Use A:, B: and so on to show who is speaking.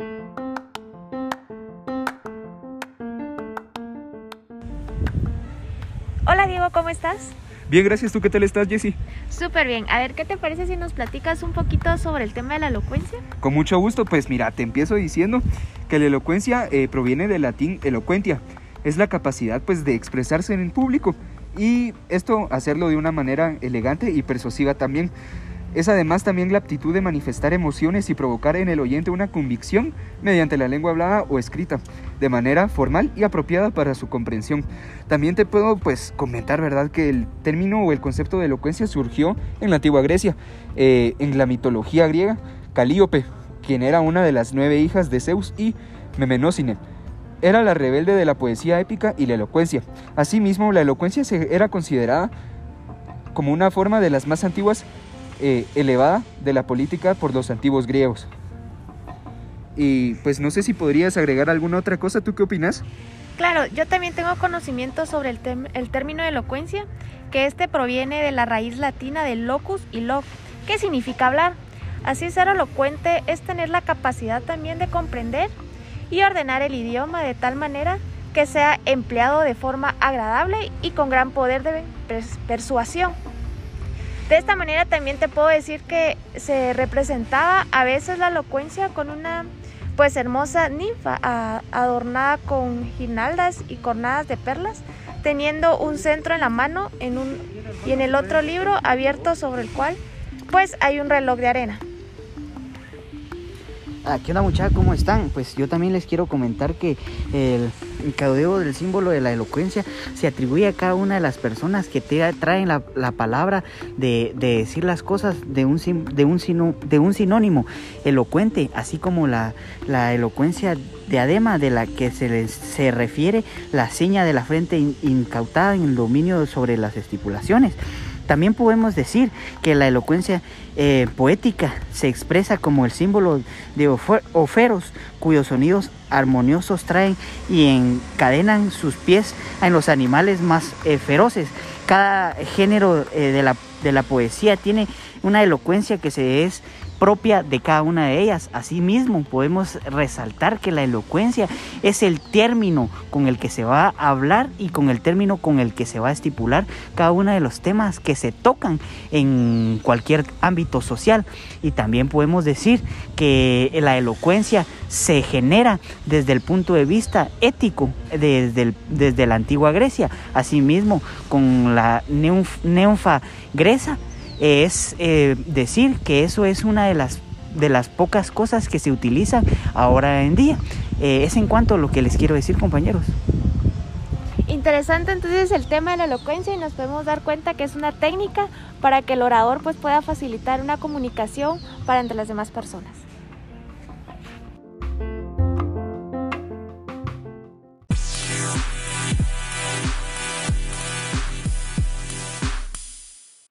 A: Hola Diego, ¿cómo estás?
B: Bien, gracias. ¿Tú qué tal estás, Jessy?
A: Súper bien. A ver, ¿qué te parece si nos platicas un poquito sobre el tema de la elocuencia?
B: Con mucho gusto. Pues mira, te empiezo diciendo que la elocuencia eh, proviene del latín eloquentia. Es la capacidad pues de expresarse en el público y esto hacerlo de una manera elegante y persuasiva también. Es además también la aptitud de manifestar emociones y provocar en el oyente una convicción mediante la lengua hablada o escrita, de manera formal y apropiada para su comprensión. También te puedo pues comentar, ¿verdad?, que el término o el concepto de elocuencia surgió en la antigua Grecia, eh, en la mitología griega, Calíope, quien era una de las nueve hijas de Zeus y Memenócine. Era la rebelde de la poesía épica y la elocuencia. Asimismo, la elocuencia era considerada como una forma de las más antiguas eh, elevada de la política por los antiguos griegos. Y pues no sé si podrías agregar alguna otra cosa, ¿tú qué opinas?
A: Claro, yo también tengo conocimiento sobre el, el término elocuencia, que este proviene de la raíz latina de locus y loc, que significa hablar. Así ser elocuente es tener la capacidad también de comprender y ordenar el idioma de tal manera que sea empleado de forma agradable y con gran poder de persuasión. De esta manera también te puedo decir que se representaba a veces la elocuencia con una pues hermosa ninfa adornada con guirnaldas y cornadas de perlas, teniendo un centro en la mano en un, y en el otro libro abierto sobre el cual pues hay un reloj de arena.
C: Ah, ¿Qué onda muchachos? ¿Cómo están? Pues yo también les quiero comentar que el caudeo del símbolo de la elocuencia se atribuye a cada una de las personas que te traen la, palabra de, decir las cosas de un, de, un, de un sinónimo elocuente, así como la elocuencia de adema de la que se, se refiere la seña de la frente incautada en el dominio sobre las estipulaciones. También podemos decir que la elocuencia eh, poética se expresa como el símbolo de oferos, cuyos sonidos armoniosos traen y encadenan sus pies en los animales más eh, feroces. Cada género eh, de, la, de la poesía tiene una elocuencia que se es propia de cada una de ellas. Asimismo, podemos resaltar que la elocuencia es el término con el que se va a hablar y con el término con el que se va a estipular cada uno de los temas que se tocan en cualquier ámbito social. Y también podemos decir que la elocuencia se genera desde el punto de vista ético, desde, desde la antigua Grecia. Asimismo, con la neunfa gresa es eh, decir que eso es una de las, de las pocas cosas que se utilizan ahora en día. Eh, es en cuanto a lo que les quiero decir, compañeros.
A: Interesante entonces el tema de la elocuencia y nos podemos dar cuenta que es una técnica para que el orador pues pueda facilitar una comunicación para entre las demás personas.